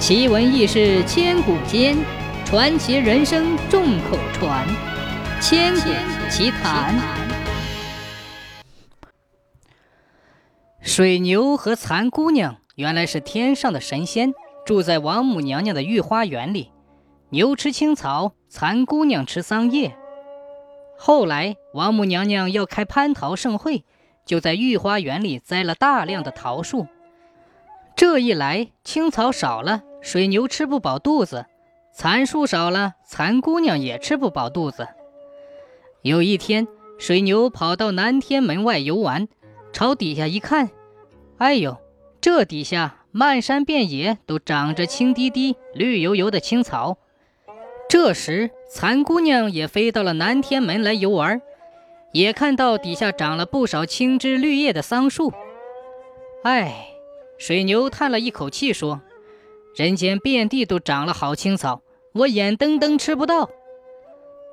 奇闻异事千古间，传奇人生众口传。千古奇谈。水牛和蚕姑娘原来是天上的神仙，住在王母娘娘的御花园里。牛吃青草，蚕姑娘吃桑叶。后来王母娘娘要开蟠桃盛会，就在御花园里栽了大量的桃树。这一来，青草少了。水牛吃不饱肚子，蚕树少了，蚕姑娘也吃不饱肚子。有一天，水牛跑到南天门外游玩，朝底下一看，哎呦，这底下漫山遍野都长着青滴滴、绿油油的青草。这时，蚕姑娘也飞到了南天门来游玩，也看到底下长了不少青枝绿叶的桑树。哎，水牛叹了一口气说。人间遍地都长了好青草，我眼瞪瞪吃不到。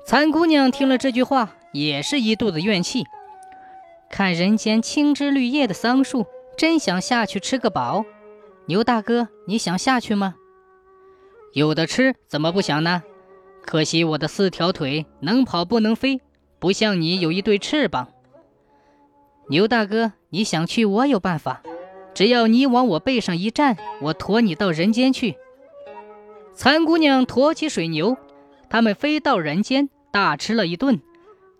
蚕姑娘听了这句话，也是一肚子怨气。看人间青枝绿叶的桑树，真想下去吃个饱。牛大哥，你想下去吗？有的吃，怎么不想呢？可惜我的四条腿能跑不能飞，不像你有一对翅膀。牛大哥，你想去，我有办法。只要你往我背上一站，我驮你到人间去。蚕姑娘驮起水牛，他们飞到人间，大吃了一顿，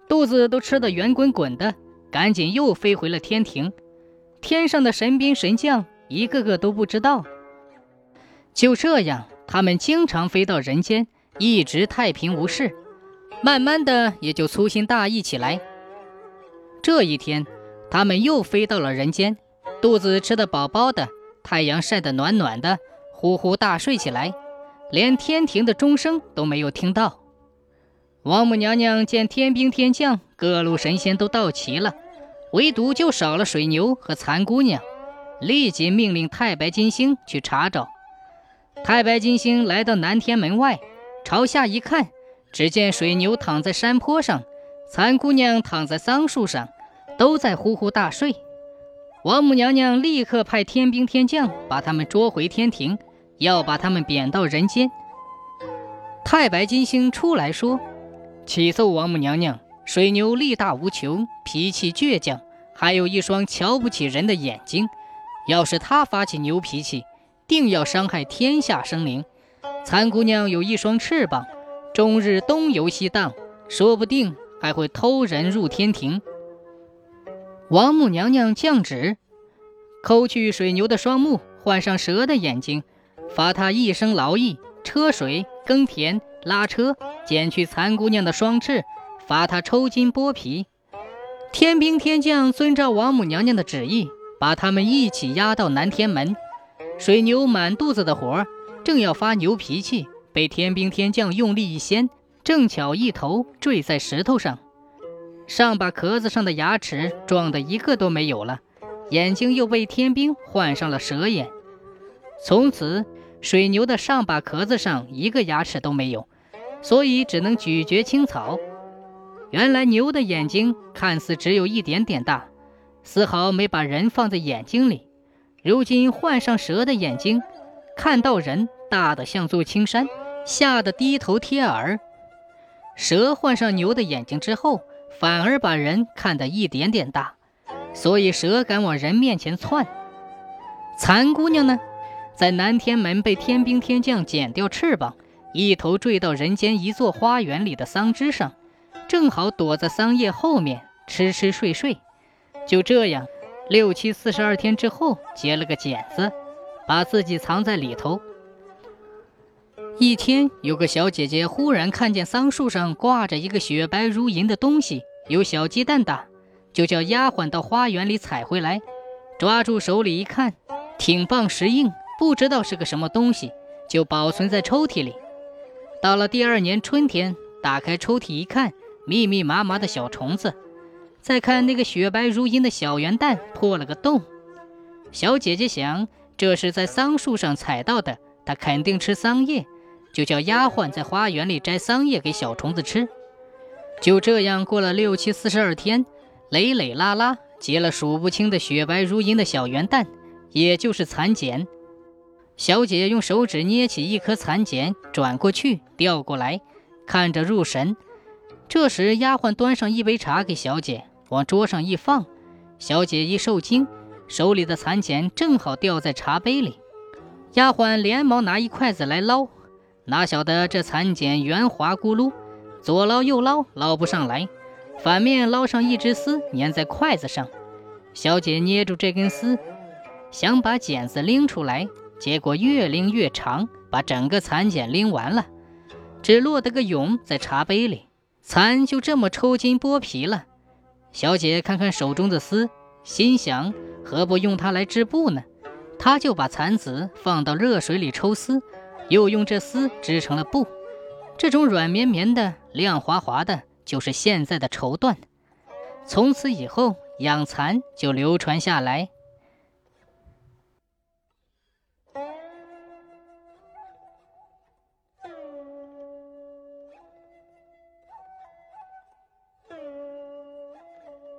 肚子都吃得圆滚滚的，赶紧又飞回了天庭。天上的神兵神将一个个都不知道。就这样，他们经常飞到人间，一直太平无事，慢慢的也就粗心大意起来。这一天，他们又飞到了人间。肚子吃得饱饱的，太阳晒得暖暖的，呼呼大睡起来，连天庭的钟声都没有听到。王母娘娘见天兵天将、各路神仙都到齐了，唯独就少了水牛和蚕姑娘，立即命令太白金星去查找。太白金星来到南天门外，朝下一看，只见水牛躺在山坡上，蚕姑娘躺在桑树上，都在呼呼大睡。王母娘娘立刻派天兵天将把他们捉回天庭，要把他们贬到人间。太白金星出来说：“启奏王母娘娘，水牛力大无穷，脾气倔强，还有一双瞧不起人的眼睛。要是他发起牛脾气，定要伤害天下生灵。蚕姑娘有一双翅膀，终日东游西荡，说不定还会偷人入天庭。”王母娘娘降旨，抠去水牛的双目，换上蛇的眼睛，罚他一生劳役，车水耕田拉车；剪去蚕姑娘的双翅，罚他抽筋剥皮。天兵天将遵照王母娘娘的旨意，把他们一起押到南天门。水牛满肚子的火，正要发牛脾气，被天兵天将用力一掀，正巧一头坠在石头上。上把壳子上的牙齿撞得一个都没有了，眼睛又被天兵换上了蛇眼。从此，水牛的上把壳子上一个牙齿都没有，所以只能咀嚼青草。原来牛的眼睛看似只有一点点大，丝毫没把人放在眼睛里。如今换上蛇的眼睛，看到人大的像座青山，吓得低头贴耳。蛇换上牛的眼睛之后。反而把人看得一点点大，所以蛇敢往人面前窜。蚕姑娘呢，在南天门被天兵天将剪掉翅膀，一头坠到人间一座花园里的桑枝上，正好躲在桑叶后面吃吃睡睡。就这样，六七四十二天之后，结了个茧子，把自己藏在里头。一天，有个小姐姐忽然看见桑树上挂着一个雪白如银的东西，有小鸡蛋大，就叫丫鬟到花园里采回来。抓住手里一看，挺棒实硬，不知道是个什么东西，就保存在抽屉里。到了第二年春天，打开抽屉一看，密密麻麻的小虫子。再看那个雪白如银的小圆蛋，破了个洞。小姐姐想，这是在桑树上采到的，它肯定吃桑叶。就叫丫鬟在花园里摘桑叶给小虫子吃。就这样过了六七四十二天，累累拉拉结了数不清的雪白如银的小圆蛋，也就是蚕茧。小姐用手指捏起一颗蚕茧，转过去，调过来，看着入神。这时，丫鬟端上一杯茶给小姐，往桌上一放。小姐一受惊，手里的蚕茧正好掉在茶杯里。丫鬟连忙拿一筷子来捞，哪晓得这蚕茧圆滑咕噜，左捞右捞捞不上来，反面捞上一只丝粘在筷子上。小姐捏住这根丝，想把茧子拎出来，结果越拎越长，把整个蚕茧拎完了，只落得个蛹在茶杯里。蚕就这么抽筋剥皮了。小姐看看手中的丝，心想：何不用它来织布呢？她就把蚕子放到热水里抽丝，又用这丝织成了布。这种软绵绵的、亮滑滑的，就是现在的绸缎。从此以后，养蚕就流传下来。